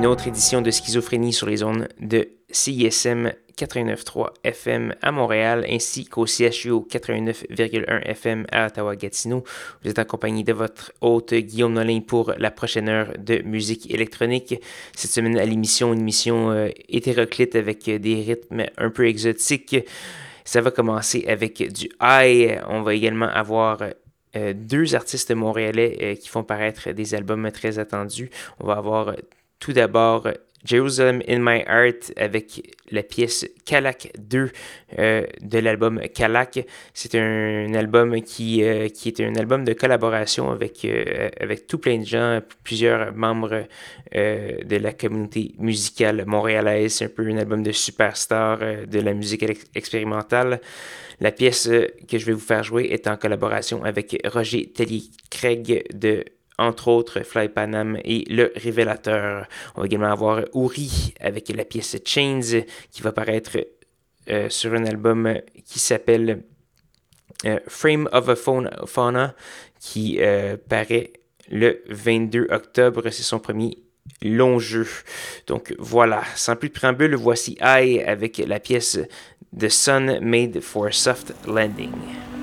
Une autre édition de Schizophrénie sur les zones de CISM 89.3 FM à Montréal ainsi qu'au CHU 89.1 FM à Ottawa-Gatineau. Vous êtes en compagnie de votre hôte Guillaume Nolin pour la prochaine heure de musique électronique. Cette semaine à l'émission, une émission euh, hétéroclite avec des rythmes un peu exotiques. Ça va commencer avec du high. On va également avoir euh, deux artistes montréalais euh, qui font paraître des albums très attendus. On va avoir euh, tout d'abord Jerusalem in My Heart avec la pièce Kalak 2 de l'album Kalak. C'est un, album qui, qui est un album de collaboration avec, avec tout plein de gens, plusieurs membres de la communauté musicale montréalaise. C'est un peu un album de superstar de la musique expérimentale. La pièce euh, que je vais vous faire jouer est en collaboration avec Roger Telly-Craig de entre autres Fly Panam et Le Révélateur. On va également avoir Uri avec la pièce Chains qui va paraître euh, sur un album qui s'appelle euh, Frame of a Fauna qui paraît le 22 octobre. C'est son premier long jeu. Donc voilà, sans plus de préambule, voici I avec la pièce The Sun Made for Soft Landing.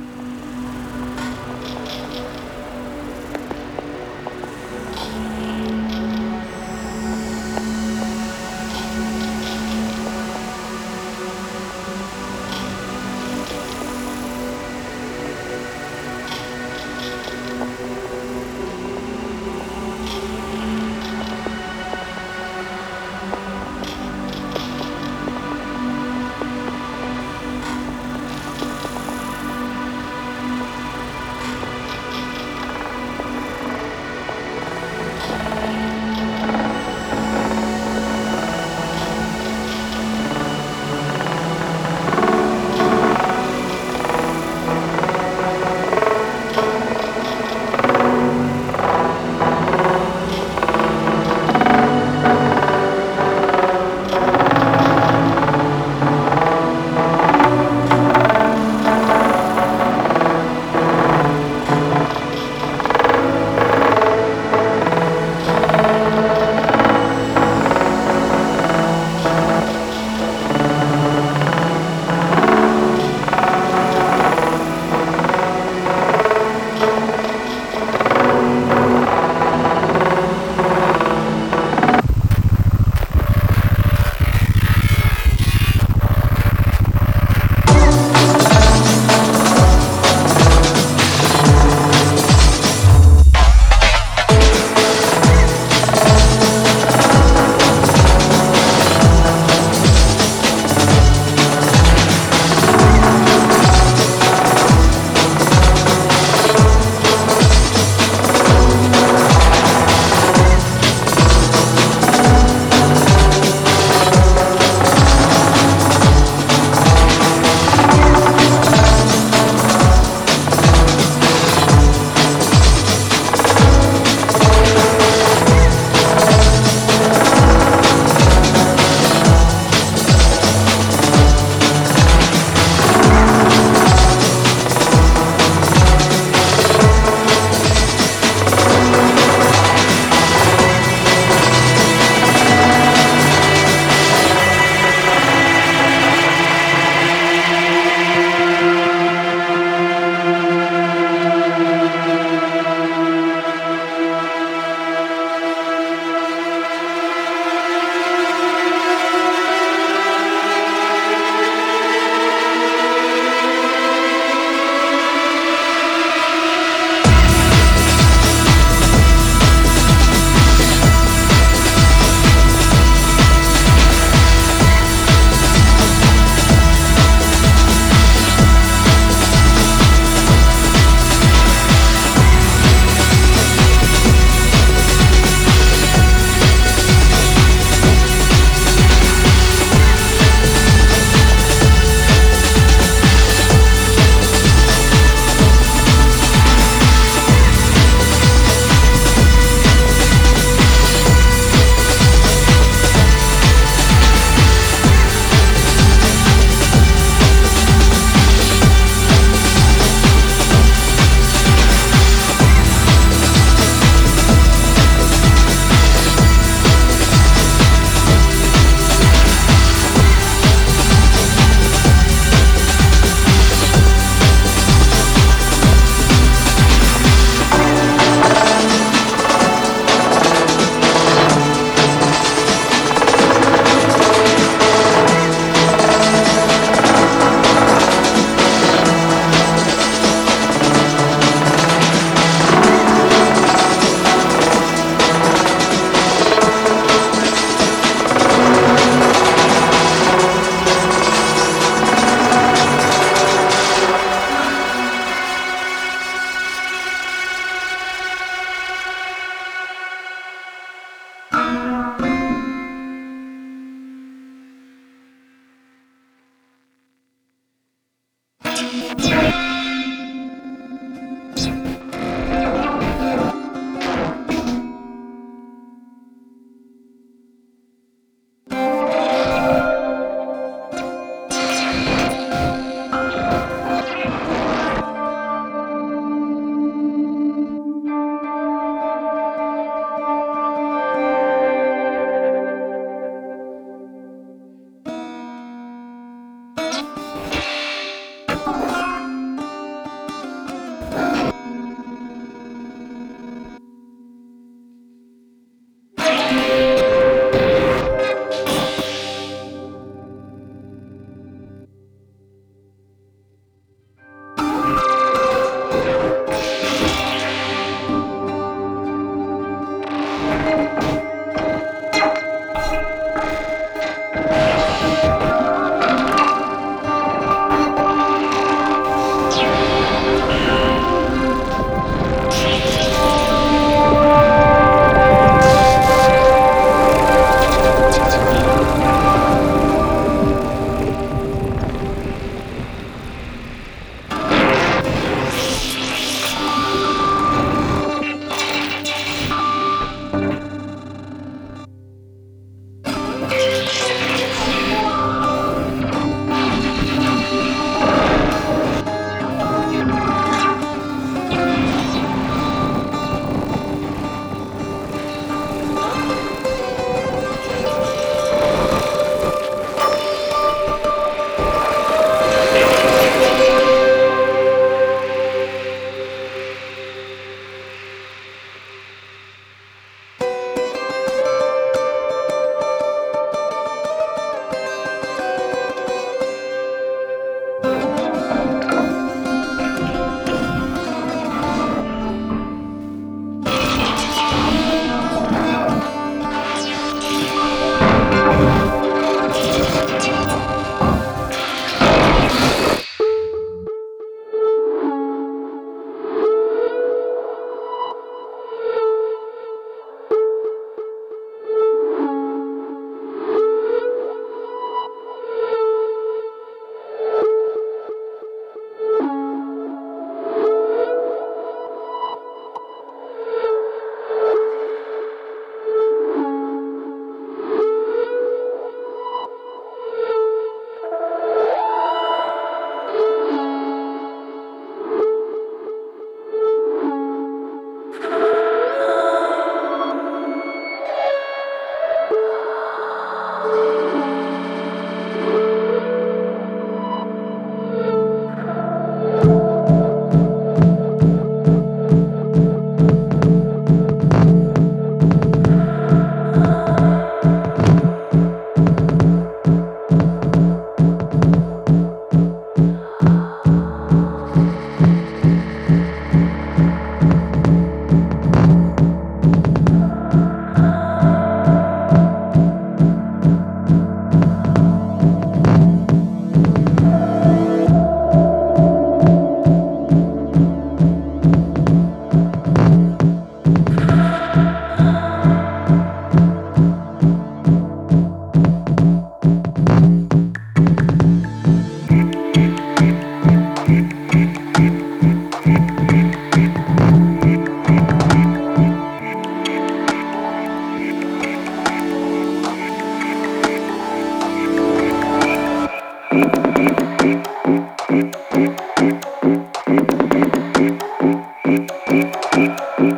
Mm-hmm.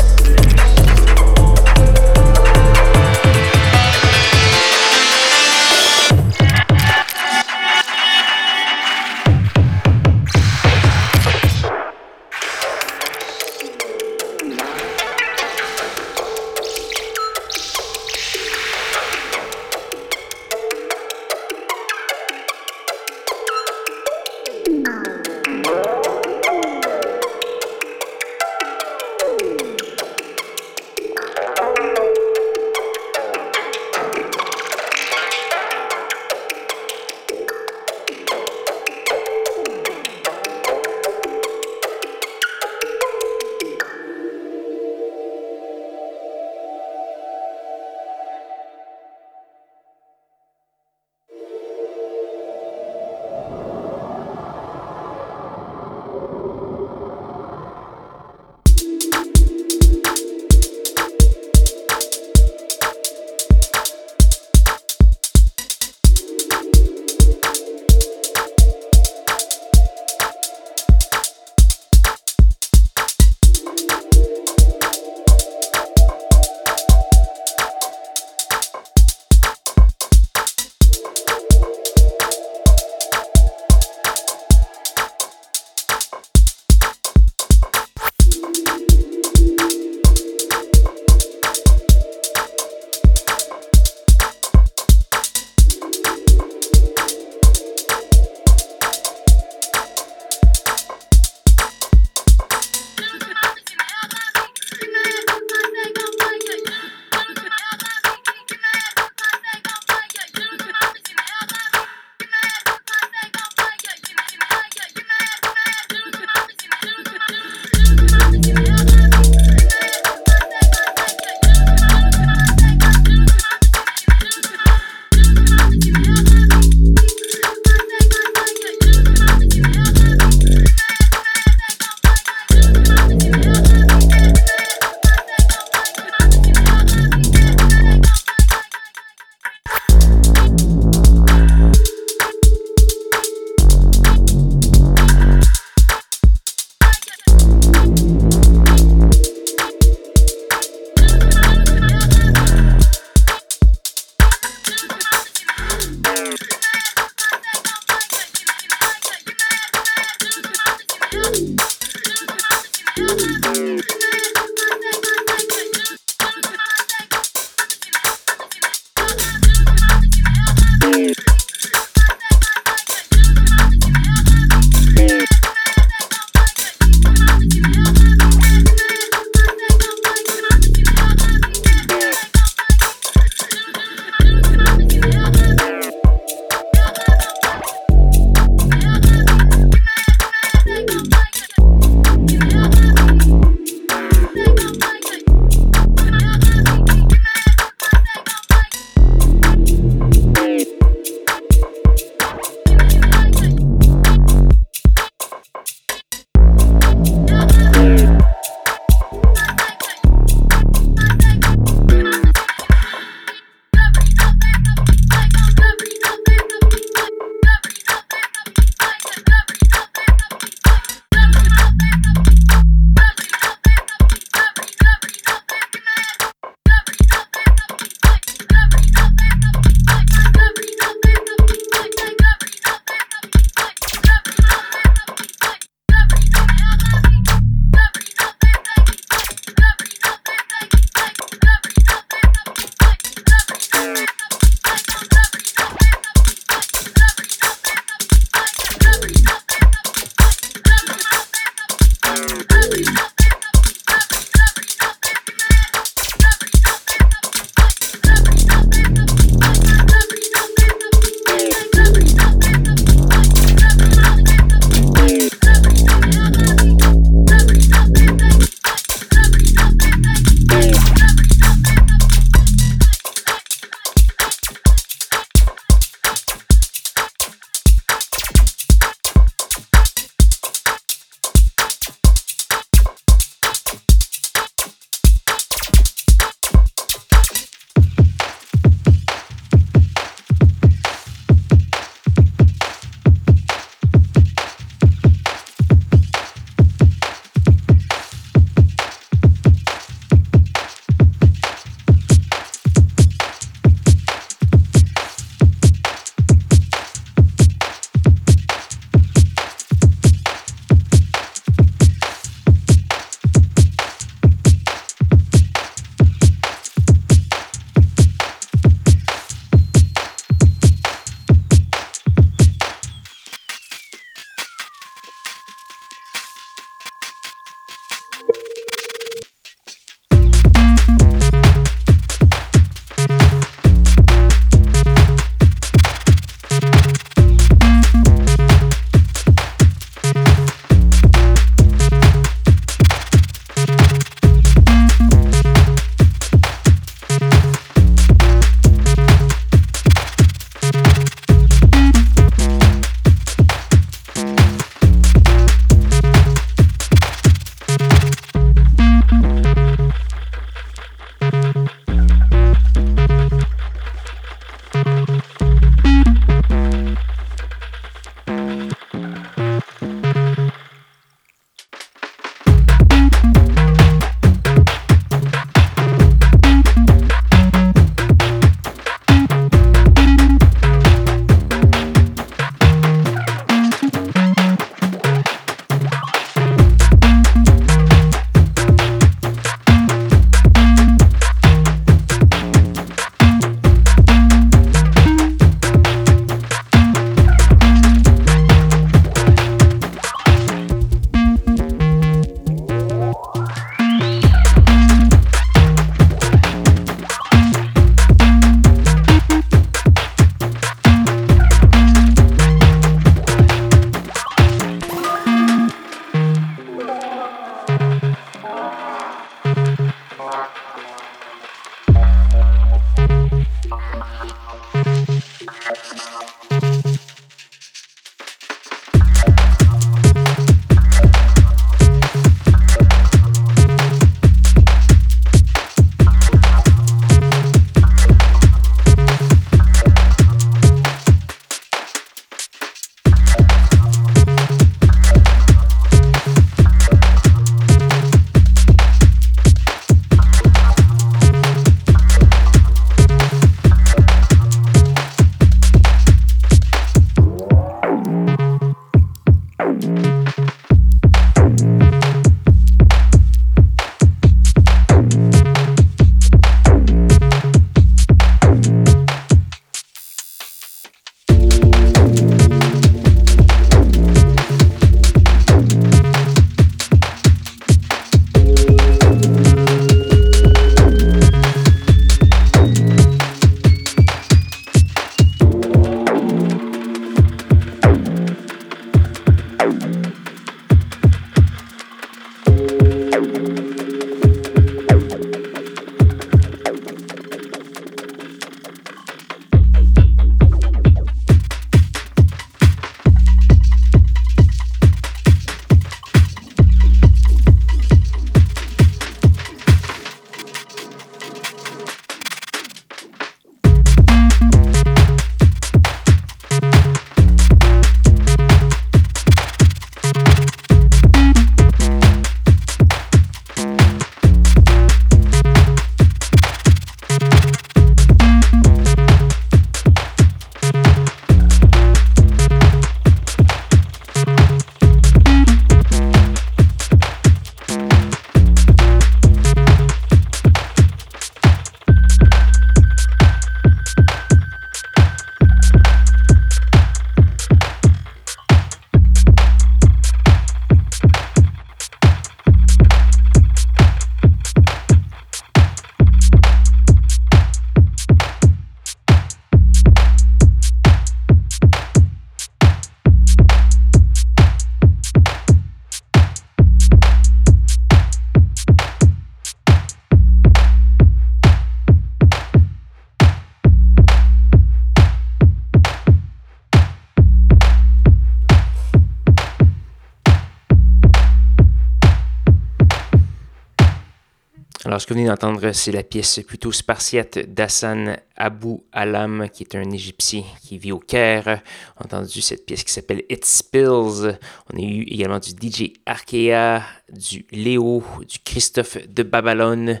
Que vous venez d'entendre, c'est la pièce plutôt spartiate d'Hassan Abu Alam, qui est un Égyptien qui vit au Caire. On a entendu cette pièce qui s'appelle It Spills. On a eu également du DJ Arkea, du Léo, du Christophe de Babylone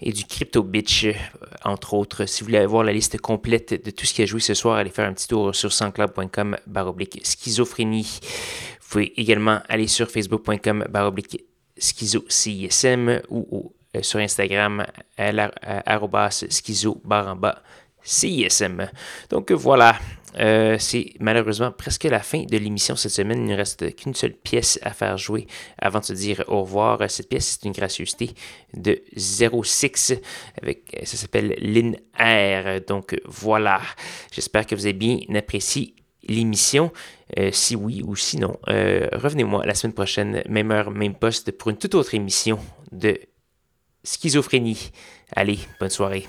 et du Crypto Bitch, entre autres. Si vous voulez voir la liste complète de tout ce qui a joué ce soir, allez faire un petit tour sur sansclub.com baroblique schizophrénie. Vous pouvez également aller sur facebook.com baroblique schizo CISM ou euh, sur Instagram, arrobas schizo baramba CISM. Donc voilà, euh, c'est malheureusement presque la fin de l'émission cette semaine. Il ne reste qu'une seule pièce à faire jouer avant de se dire au revoir. Cette pièce, c'est une gracieuseté de 06 avec, ça s'appelle Lin Air. Donc voilà, j'espère que vous avez bien apprécié l'émission. Euh, si oui ou sinon, revenez-moi la semaine prochaine, même heure, même poste, pour une toute autre émission de schizophrénie. Allez, bonne soirée.